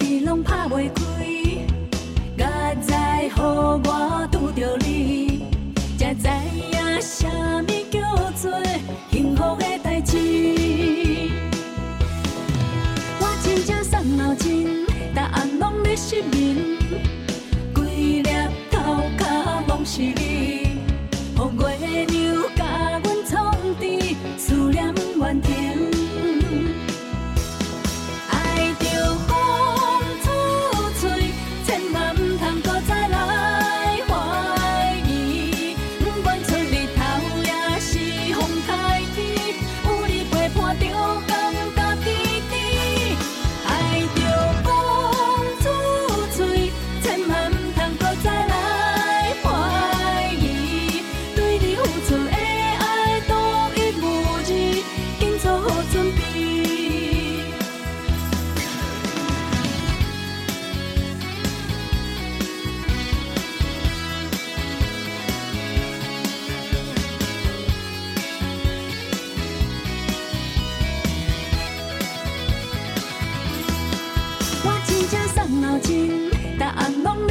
一直拢拍袂开，现在予我拄着你，才知影啥物叫做幸福的代志。我真正伤脑筋，答案拢在失眠，规粒头壳拢是你。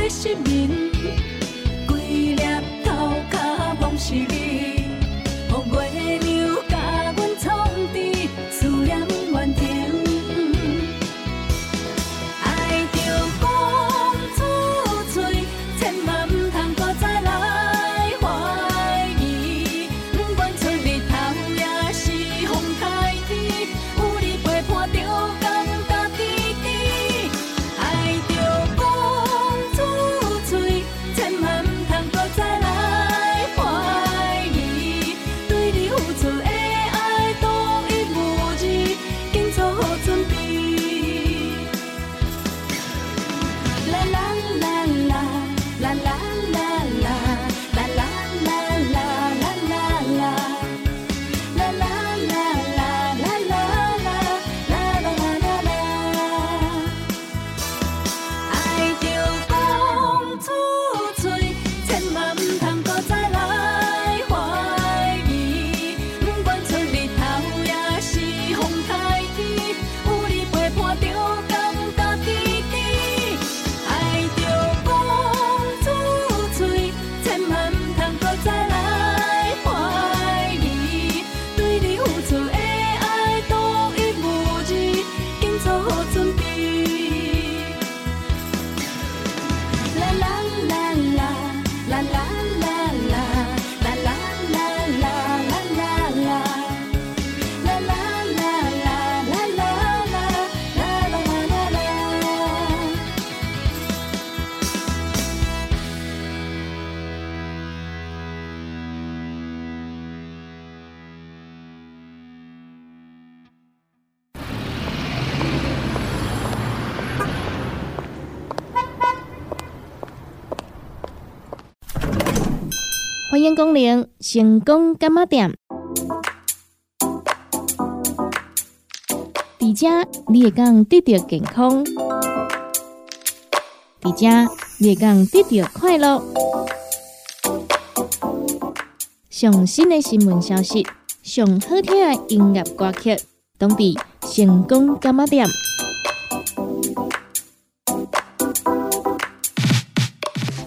欢迎光临成功干妈店。伫遮你会讲得到健康，伫遮你会讲得到快乐。上新的新闻消息，上好听的音乐歌曲，都伫成功干妈店。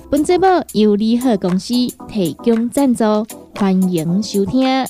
本节目由利好公司提供赞助，欢迎收听。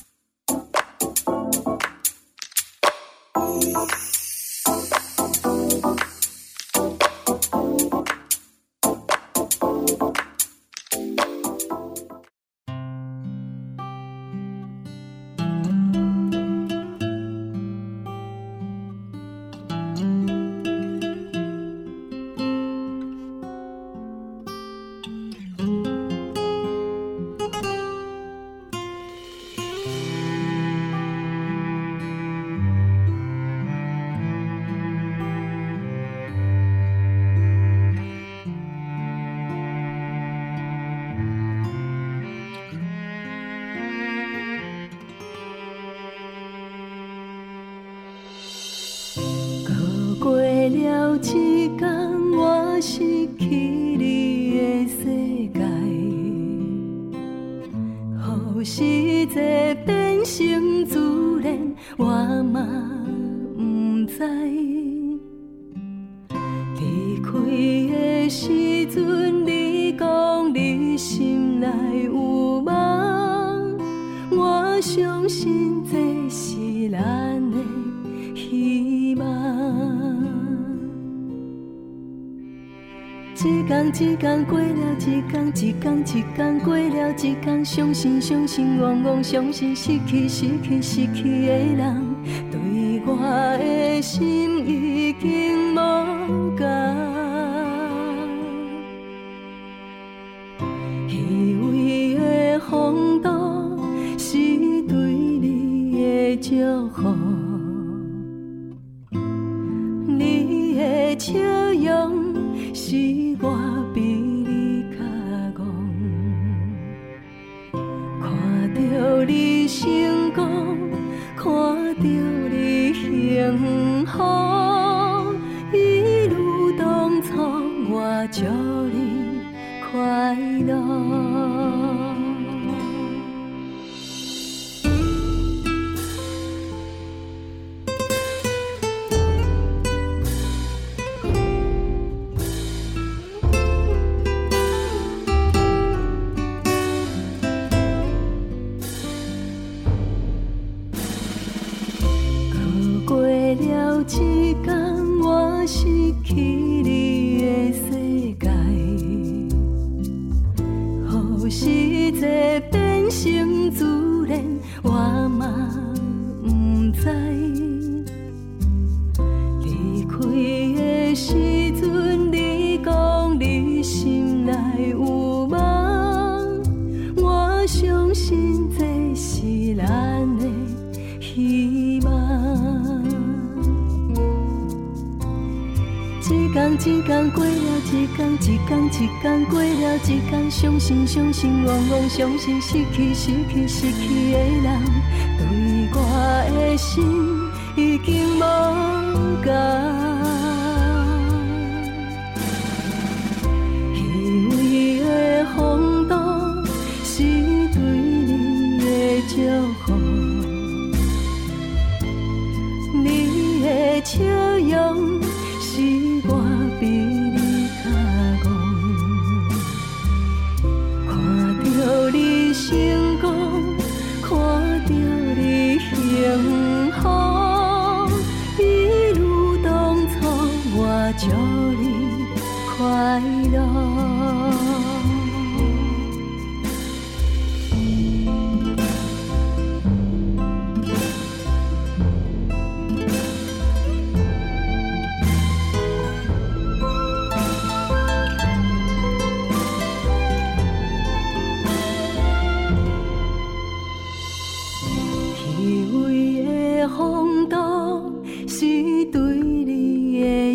天一天过了一天，一天一天过了一天，伤心伤心往往伤心失去失去失去的人，对我的心已经无感。幸福，一如当初我祝你快乐。时阵你讲你心内有梦，我相信这是咱的希望。一天一天过了一天，一天一天过了一天，伤心伤心，往往伤心失去失去失去的人，对我的心已经无价。你的笑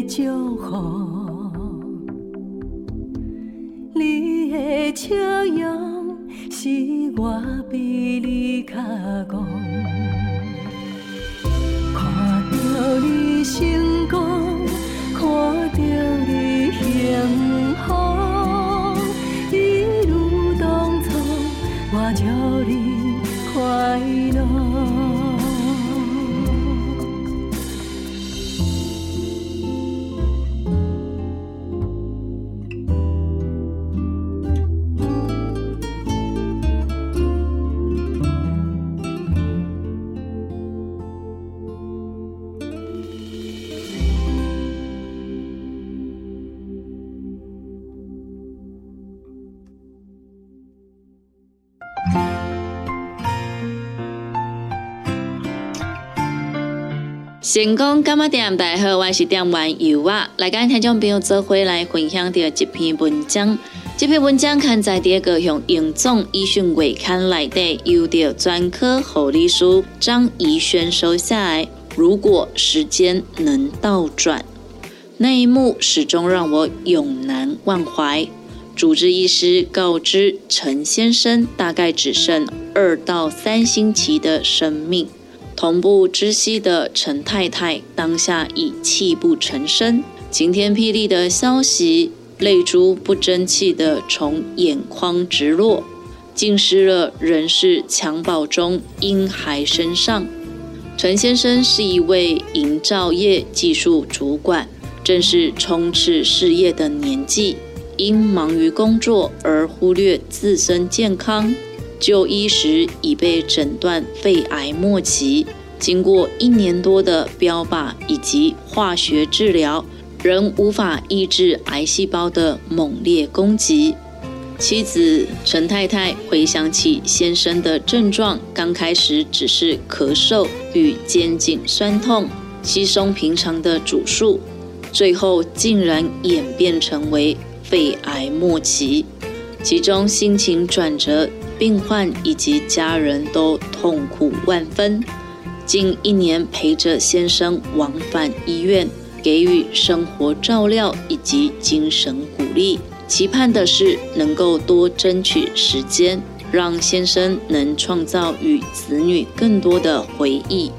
祝福，你的笑容是我比你较憨，看到你心。成功干嘛点？大家好，我是点玩游啊，来跟听众朋友做回来分享的一篇文章。这篇文章刊在第二个用英总医讯月刊来的，由的专科护理师张怡轩收下来。如果时间能倒转，那一幕始终让我永难忘怀。主治医师告知陈先生，大概只剩二到三星期的生命。同步知悉的陈太太当下已泣不成声，晴天霹雳的消息，泪珠不争气的从眼眶直落，浸湿了人世襁褓中婴孩身上。陈先生是一位营造业技术主管，正是冲刺事业的年纪。因忙于工作而忽略自身健康，就医时已被诊断肺癌末期。经过一年多的标靶以及化学治疗，仍无法抑制癌细胞的猛烈攻击。妻子陈太太回想起先生的症状，刚开始只是咳嗽与肩颈酸痛，稀松平常的主诉，最后竟然演变成为肺癌末期，其中心情转折，病患以及家人都痛苦万分。近一年陪着先生往返医院，给予生活照料以及精神鼓励。期盼的是能够多争取时间，让先生能创造与子女更多的回忆。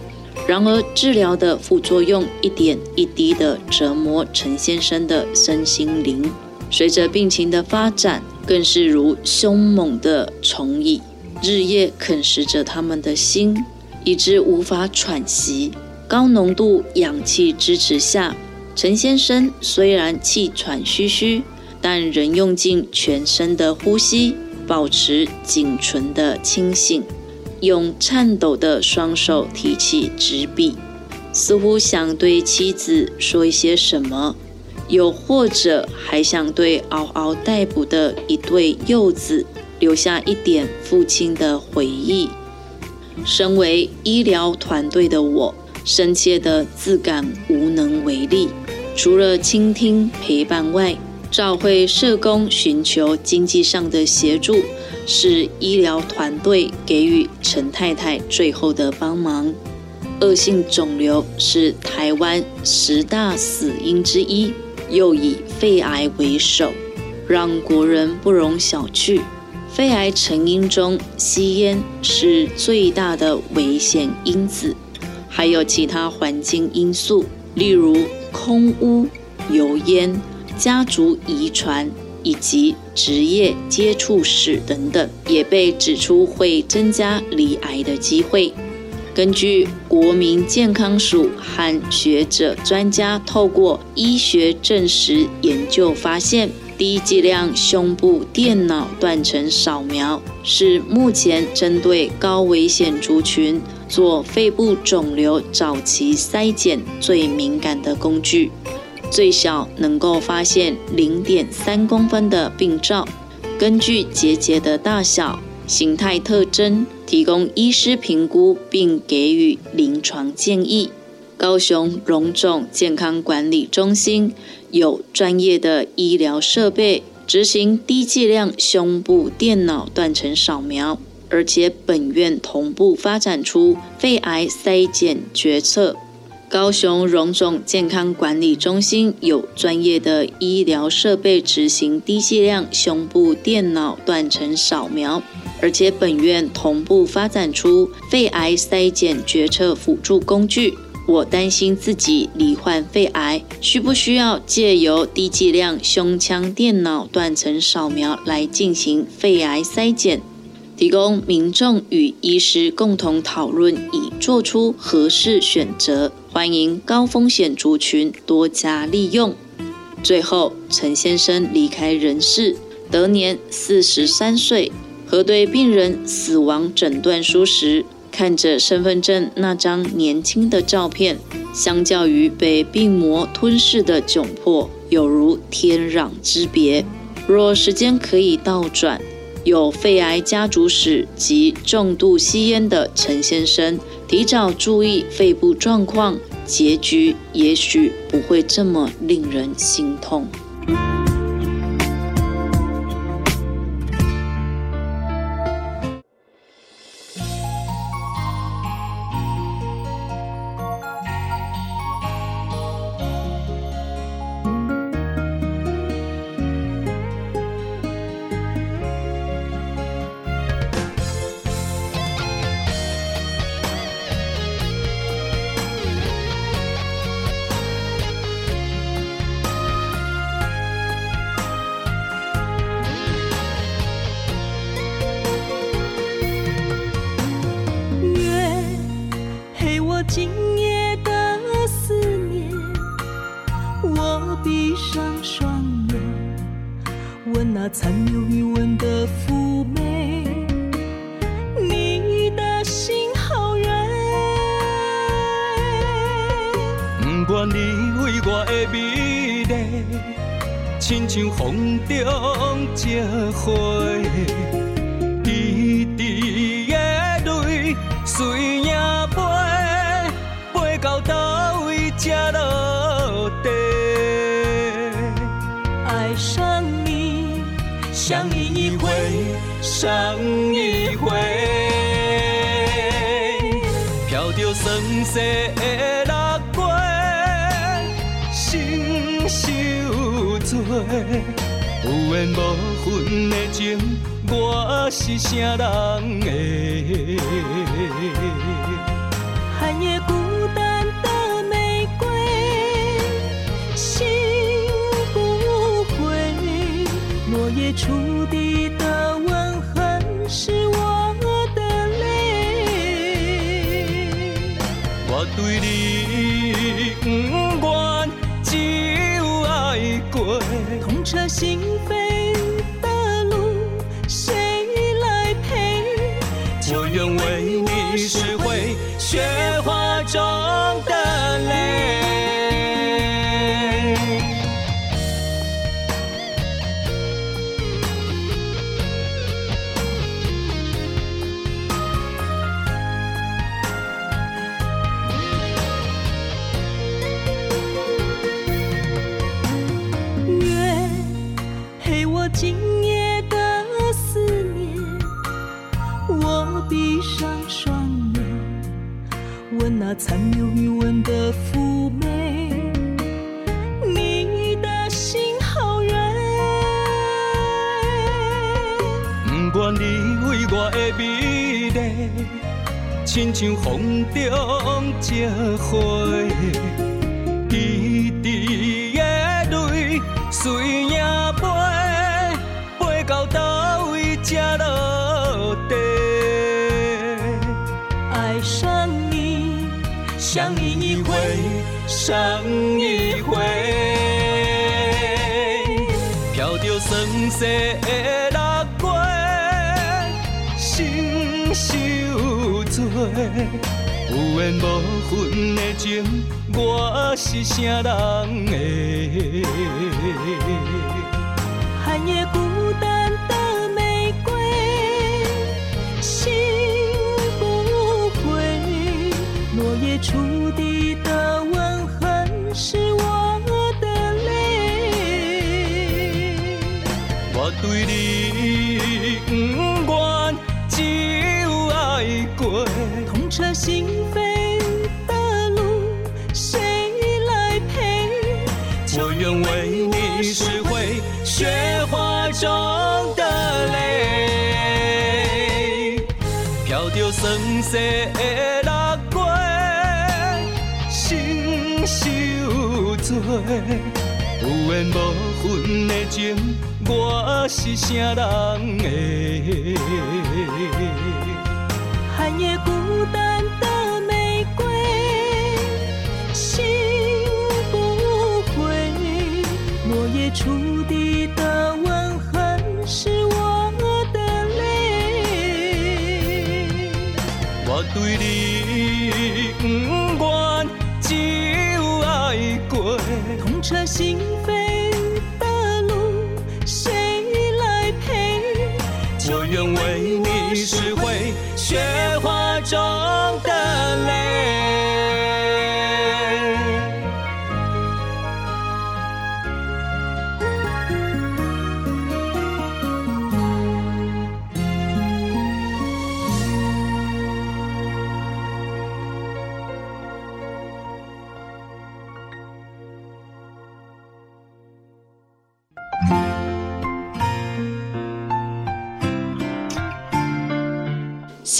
然而，治疗的副作用一点一滴地折磨陈先生的身心灵。随着病情的发展，更是如凶猛的虫蚁，日夜啃食着他们的心，以致无法喘息。高浓度氧气支持下，陈先生虽然气喘吁吁。但仍用尽全身的呼吸，保持仅存的清醒，用颤抖的双手提起纸笔，似乎想对妻子说一些什么，又或者还想对嗷嗷待哺的一对幼子留下一点父亲的回忆。身为医疗团队的我，深切的自感无能为力，除了倾听陪伴外。召会社工寻求经济上的协助，是医疗团队给予陈太太最后的帮忙。恶性肿瘤是台湾十大死因之一，又以肺癌为首，让国人不容小觑。肺癌成因中，吸烟是最大的危险因子，还有其他环境因素，例如空污、油烟。家族遗传以及职业接触史等等，也被指出会增加罹癌的机会。根据国民健康署和学者专家透过医学证实研究发现，低剂量胸部电脑断层扫描是目前针对高危险族群做肺部肿瘤早期筛检最敏感的工具。最小能够发现零点三公分的病灶，根据结节的大小、形态特征，提供医师评估并给予临床建议。高雄荣总健康管理中心有专业的医疗设备执行低剂量胸部电脑断层扫描，而且本院同步发展出肺癌筛检决策。高雄荣总健康管理中心有专业的医疗设备执行低剂量胸部电脑断层扫描，而且本院同步发展出肺癌筛检决策辅助工具。我担心自己罹患肺癌，需不需要借由低剂量胸腔电脑断层扫描来进行肺癌筛检？提供民众与医师共同讨论，以做出合适选择。欢迎高风险族群多加利用。最后，陈先生离开人世，得年四十三岁。核对病人死亡诊断书时，看着身份证那张年轻的照片，相较于被病魔吞噬的窘迫，有如天壤之别。若时间可以倒转，有肺癌家族史及重度吸烟的陈先生，提早注意肺部状况，结局也许不会这么令人心痛。上一回，飘着酸涩的六月，心受罪，有缘无分的情，我是啥人的？今夜的思念，我闭上双眼，闻那残留余温的妩媚，你的心好远。不愿你为我的美丽，亲像风中一花，才落地。爱上你，相依一回，上一回，飘着酸涩的落月，心受罪，有缘无分的情，我是啥人的？寒夜触地的吻痕，是我的泪。我对你不愿只有爱过。痛彻心扉的路，谁来陪？我愿为你拾回雪花中的泪，飘着酸涩有缘无分的情，我是啥人的？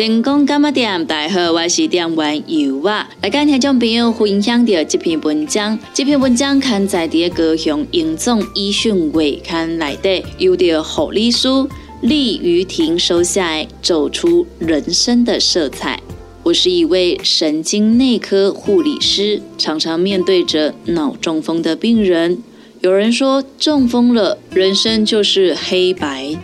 成功干嘛点？大家好，我是点玩游啊！来跟听众朋友分享到这篇文章。这篇文章刊载在高雄英总医讯月刊内底，由着护理师李于婷收下来，走出人生的色彩。我是一位神经内科护理师，常常面对着脑中风的病人，有人说中风了，人生就是黑白。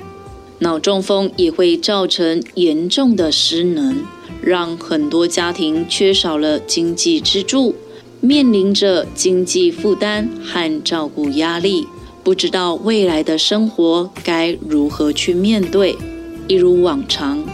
脑中风也会造成严重的失能，让很多家庭缺少了经济支柱，面临着经济负担和照顾压力，不知道未来的生活该如何去面对。一如往常，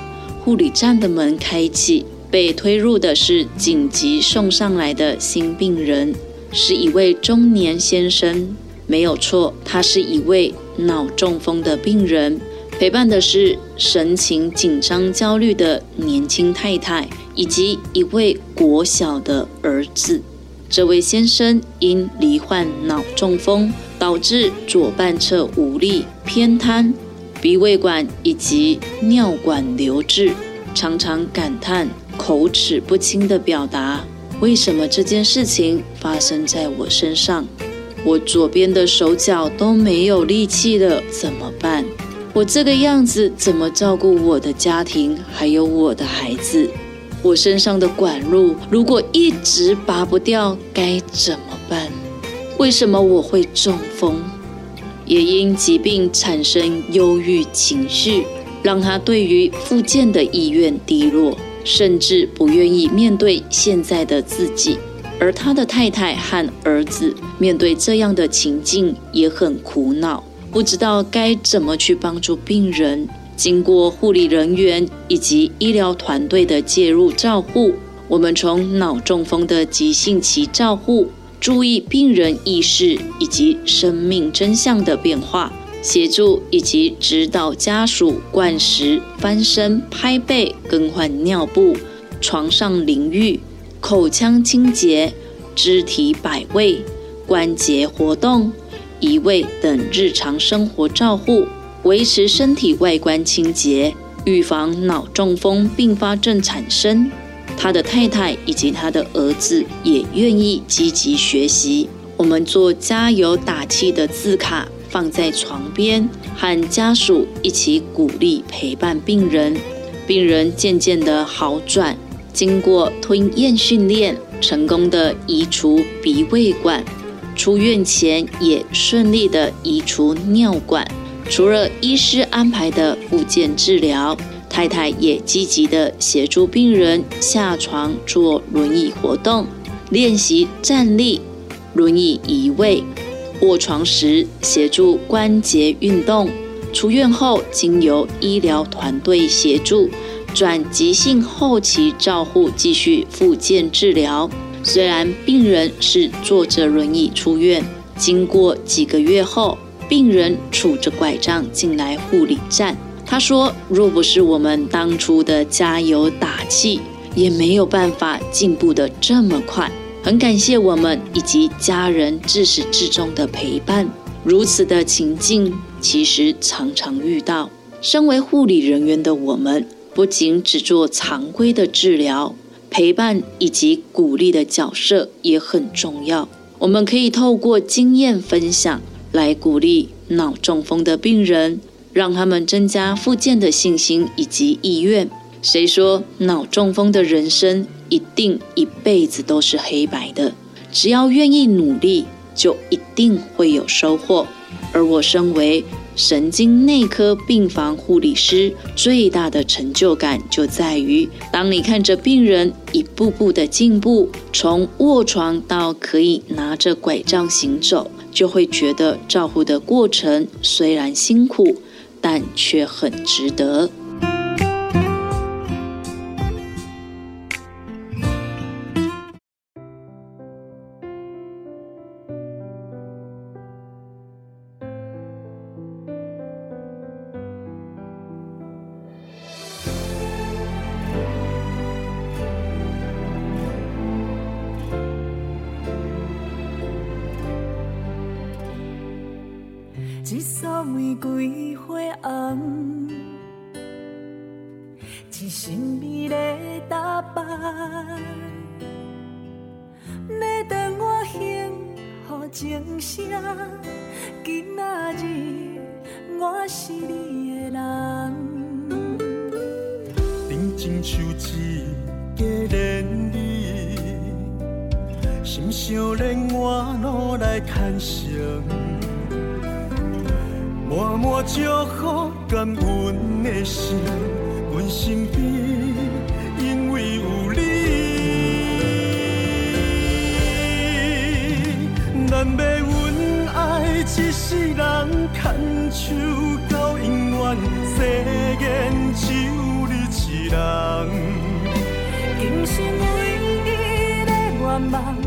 护理站的门开启，被推入的是紧急送上来的新病人，是一位中年先生。没有错，他是一位脑中风的病人，陪伴的是神情紧张、焦虑的年轻太太以及一位国小的儿子。这位先生因罹患脑中风，导致左半侧无力、偏瘫、鼻胃管以及尿管流滞，常常感叹口齿不清的表达：“为什么这件事情发生在我身上？”我左边的手脚都没有力气了，怎么办？我这个样子怎么照顾我的家庭，还有我的孩子？我身上的管路如果一直拔不掉，该怎么办？为什么我会中风？也因疾病产生忧郁情绪，让他对于复健的意愿低落，甚至不愿意面对现在的自己。而他的太太和儿子面对这样的情境也很苦恼，不知道该怎么去帮助病人。经过护理人员以及医疗团队的介入照护，我们从脑中风的急性期照护，注意病人意识以及生命真相的变化，协助以及指导家属灌食、翻身、拍背、更换尿布、床上淋浴。口腔清洁、肢体摆位、关节活动、移位等日常生活照护，维持身体外观清洁，预防脑中风并发症产生。他的太太以及他的儿子也愿意积极学习。我们做加油打气的字卡放在床边，和家属一起鼓励陪伴病人，病人渐渐的好转。经过吞咽训练，成功的移除鼻胃管，出院前也顺利的移除尿管。除了医师安排的复健治疗，太太也积极的协助病人下床做轮椅活动，练习站立、轮椅移位、卧床时协助关节运动。出院后，经由医疗团队协助。转急性后期照护，继续复健治疗。虽然病人是坐着轮椅出院，经过几个月后，病人拄着拐杖进来护理站。他说：“若不是我们当初的加油打气，也没有办法进步的这么快。很感谢我们以及家人自始至终的陪伴。如此的情境，其实常常遇到。身为护理人员的我们。”不仅只做常规的治疗，陪伴以及鼓励的角色也很重要。我们可以透过经验分享来鼓励脑中风的病人，让他们增加复健的信心以及意愿。谁说脑中风的人生一定一辈子都是黑白的？只要愿意努力，就一定会有收获。而我身为神经内科病房护理师最大的成就感就在于，当你看着病人一步步的进步，从卧床到可以拿着拐杖行走，就会觉得照顾的过程虽然辛苦，但却很值得。一的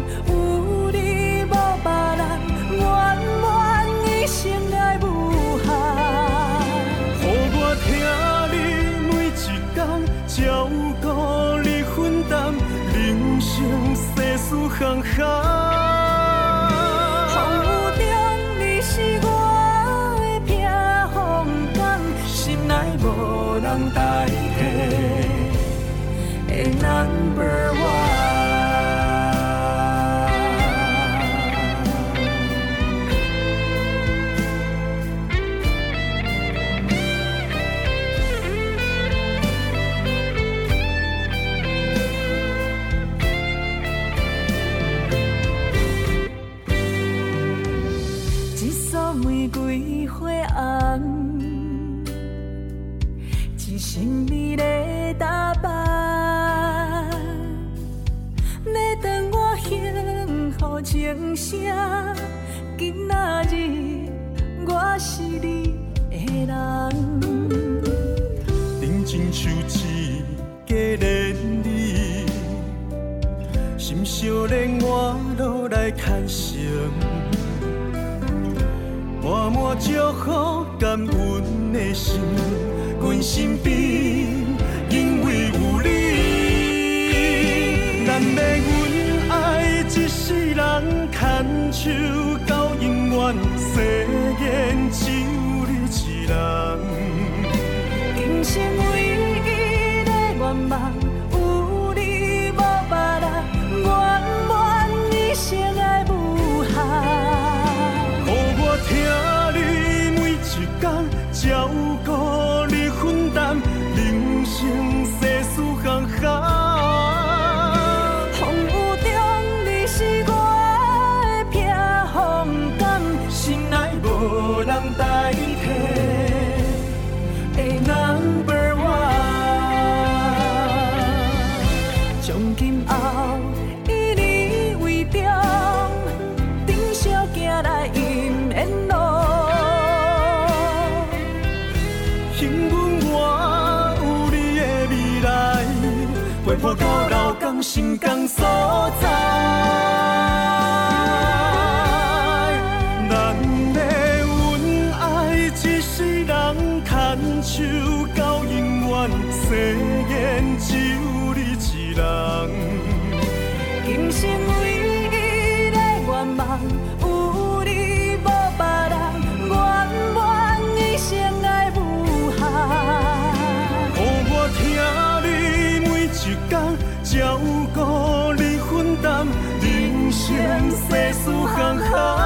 心比所在。咱要阮爱一世人牵手到永远，誓言只有你一人。今生唯一的愿望，有你无别人，圆满一生爱无限。予我听你每一天，照顾你分担，人生世事行行。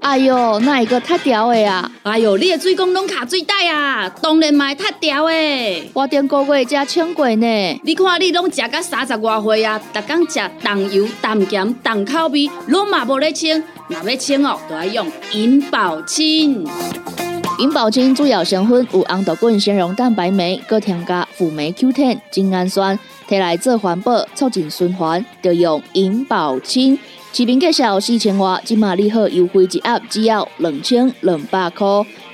哎哟，那一个太屌的啊！哎哟，你的水工拢卡水袋啊，当然嘛会塌掉诶。我顶个月才称过呢。你看你拢食到三十外岁啊，逐工食重油、重咸、重口味，拢嘛无咧清。若要清哦，就要用银保清。银保清主要成分有红豆滚纤溶蛋白酶，搁添加辅酶 Q10、精氨酸，摕来做环保，促进循环，就用银保清。市面介绍四千外，今马利好优惠一盒只要两千两百块。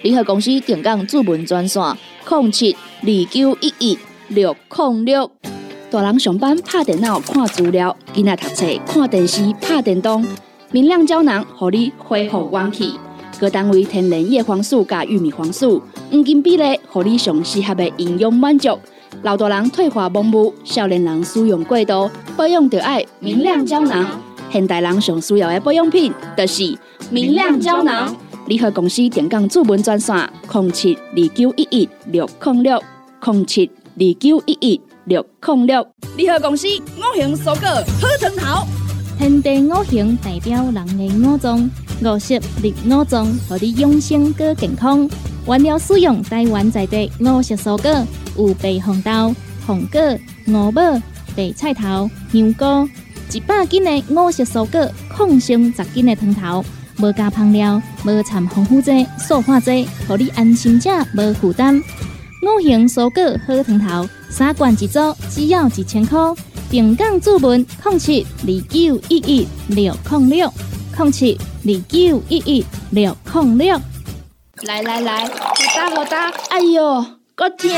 利好公司定岗主文专线：零七二九一一六零六。大人上班拍电脑看资料，囡仔读册看电视拍电动，明亮胶囊，互你恢复元气。各单位天然叶黄素加玉米黄素，黄金比例，互你上适合的营养满足。老大人退化盲目，少年人使用过度，保养就爱明亮胶囊。现代人上需要的保养品，就是明亮胶囊。联合公司电讲主文专线：零七二九一一六零六零七二九一一六零六。联合公司五行蔬果好藤头，天地五行代表人的五脏，五色绿五脏，让你养生更健康。原料使用台湾在地五色蔬果，有白红豆、红果、五宝、白菜头、香菇，一百斤的五色蔬果，抗性十斤的汤头。无加香料，无掺防腐剂、塑化剂，互你安心吃，无负担。五行蔬果好汤头，三罐一组，只要一千块。平港注文零七二九一一六零六零七二九一一六零六。来来来，好打好打，哎呦，够痛！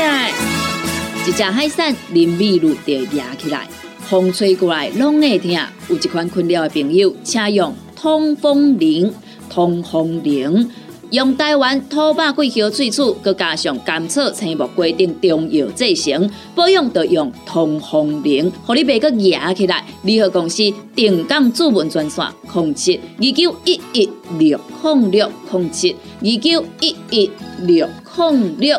一只海扇淋米露就压起来，风吹过来拢会痛。有一款困扰的朋友，请用。通风铃，通风灵，用台湾土白桂花萃取，佮加上甘草、青木规定中药制成，保养要用通风灵，互你袂佮压起来。联合公司定岗主文专线：零七二九一一六控六零七二九一一六控六。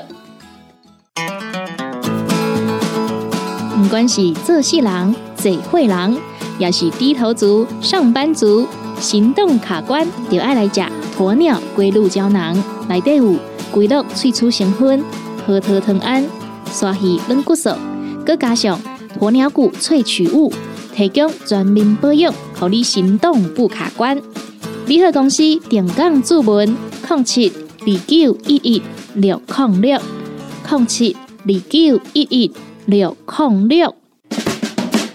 不管是做事人、做会人，也是低头族、上班族。行动卡关，就爱来食鸵鸟龟鹿胶囊，内底有龟鹿萃取成分，核桃藤胺、鲨鱼软骨素，佮加上鸵鸟骨萃取物，提供全面保养，让你行动不卡关。联合公司电讲注文：零七二九一一六零六零七二九一一六零六。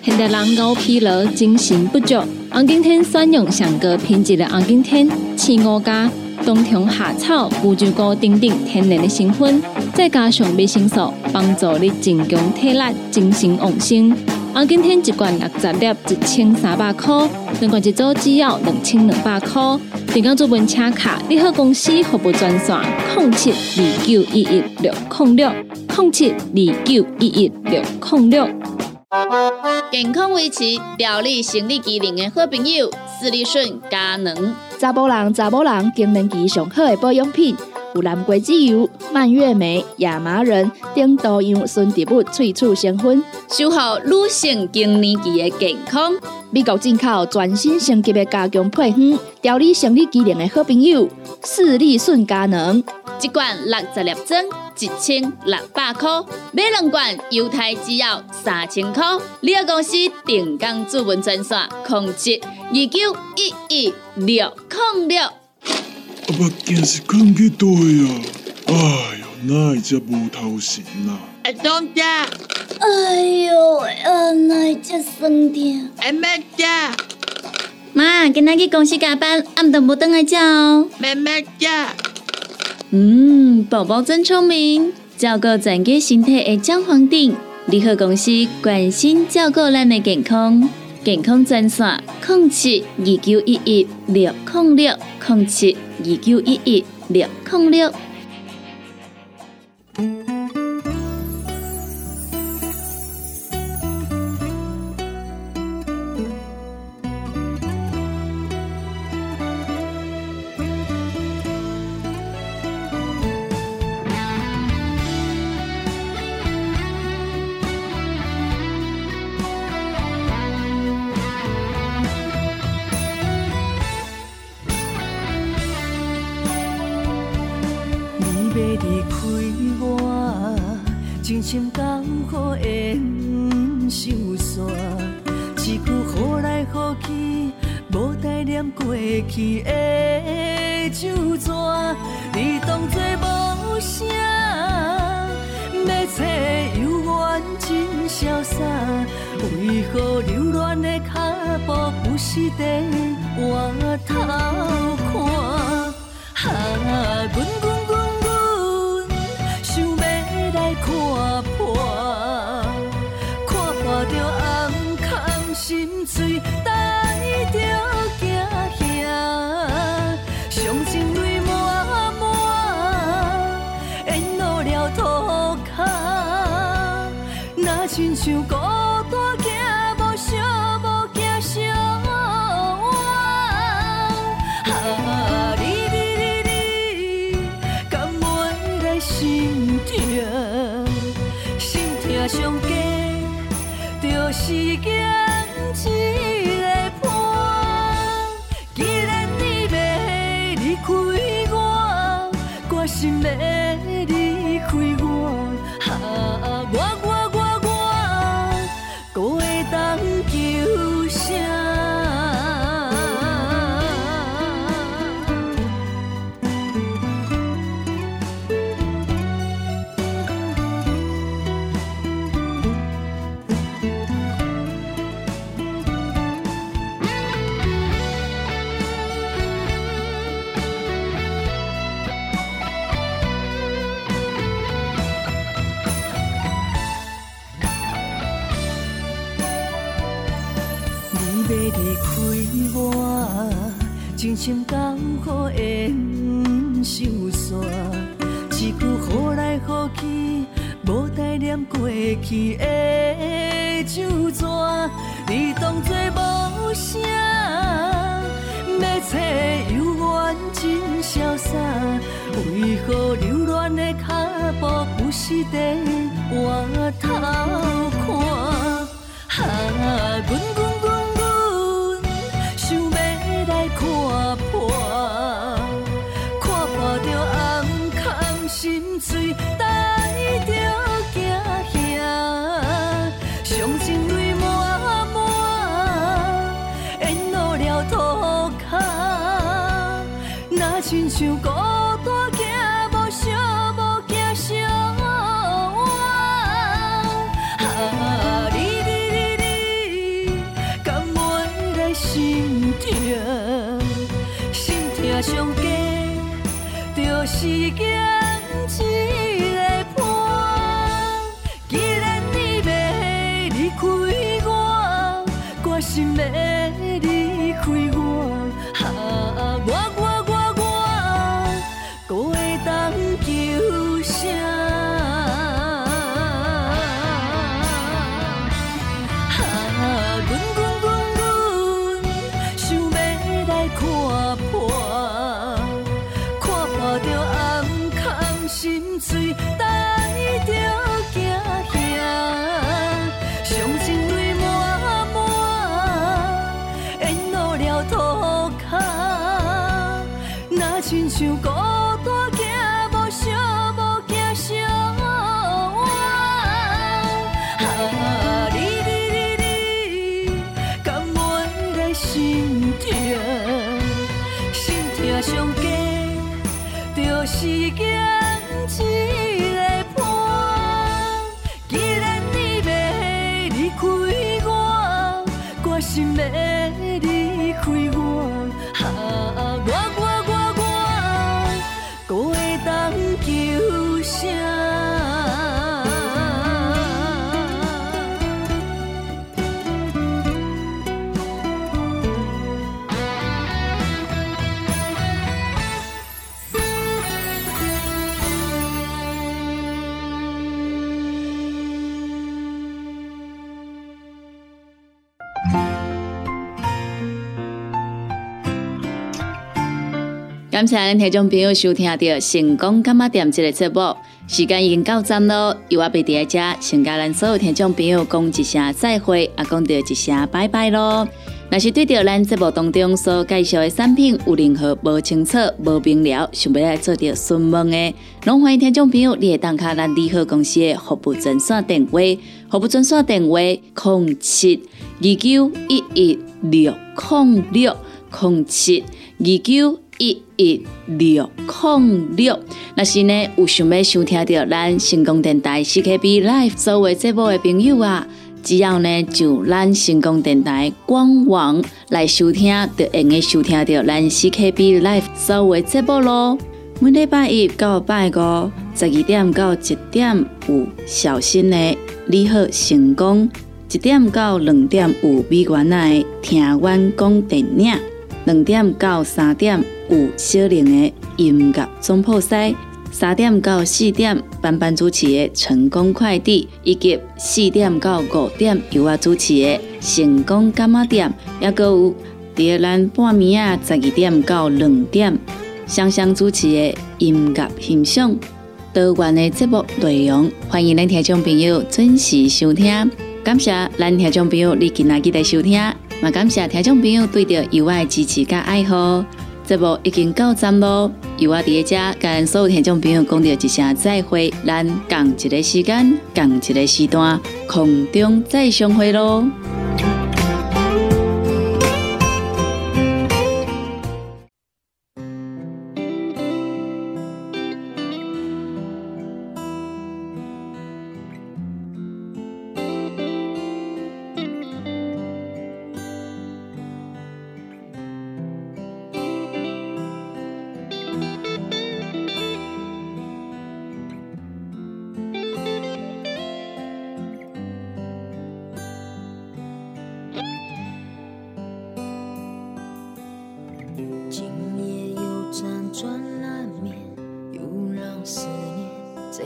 现代人熬疲劳，精神不足。红景天选用上个品质的红景天，青五加冬虫夏草、乌鸡菇等等天然的成分，再加上维生素，帮助你增强体力、精神旺盛。红景天一罐六十粒，一千三百块；两罐一组，只要两千两百块。订购做本车卡，你好公司服务专线：零七二九一一六零六零七二九一一六零六。健康维持、调理生理机能的好朋友——斯利顺佳能。查甫人、查某人更年期上好的保养品，有蓝桂枝油、蔓越莓、亚麻仁等多样纯植物萃取成分，守护女性更年期的健康。美国进口全新升级的加强配方，调理生理机能的好朋友——斯利顺佳能。一罐六十粒装，一千六百块；买两罐，犹太只要三千块。你个公司定岗主文专线：控制二九一一六零六。阿目镜是讲几多呀？哎呦，哪会只无头神呐？阿东家，哎呦，啊，哪会只酸痛？阿妹家，妈，今仔去公司加班，暗顿无等来吃哦。妹妹家。嗯，宝宝真聪明，照顾整个身体的姜黄顶。联合公司关心照顾咱的健康，健康专线：零七二九一一六零六零七二九一一六零六。离开我，真心甘苦会想煞，一句好来好去，无代念过去的酒桌，你当作无声，要找犹缘真潇洒，为何留恋的脚步不是在外头？醉离开我，啊，我我我真心甘苦缘受煞，一句好来好去，无代念过去的旧纸，你当作无声，要找犹原真潇洒，为何流恋的脚步不时地回头看？啊，滚亲像孤单行无小无惊小我。啊，你你你你，甘袂来心痛？心痛上加，就是心要离开我，啊，我我我我，搁会当求啥？感谢咱听众朋友收听到《成功干嘛店》这个节目，时间已经到站咯，由我贝伫遮，先甲咱所有听众朋友讲一声再会，也讲到一声拜拜咯。若是对着咱节目当中所介绍的产品有任何无清楚、无明了，想要来做着询问的，拢欢迎听众朋友你会打卡咱利好公司的服务专线电话，服务专线电话零七二九一一六零六零七二九。一一六零六，若是呢有想要收听到咱成功电台 CKB Life 所有节目的朋友啊，只要呢就咱成功电台官网来收听，就会用收听到咱 CKB Life 所有节目咯。每礼拜一到拜五十二点到一点有小新的你好成功，一点到两点有美元的听阮讲电影。两点到三点有小玲的音乐总铺师，三点到四点班班主持的成功快递，以及四点到五点由我主持的成功干妈店，也搁有第二咱半暝啊十二点到两点香香主持的音乐欣赏。多元的节目内容，欢迎咱听众朋友准时收听。感谢咱听众朋友你今仔日的收听，也感谢听众朋友对着友爱支持甲爱护。这部已经到站咯，由我伫个遮跟所有听众朋友讲着一声再会，咱共一个时间，共一个时段，空中再相会咯。思念在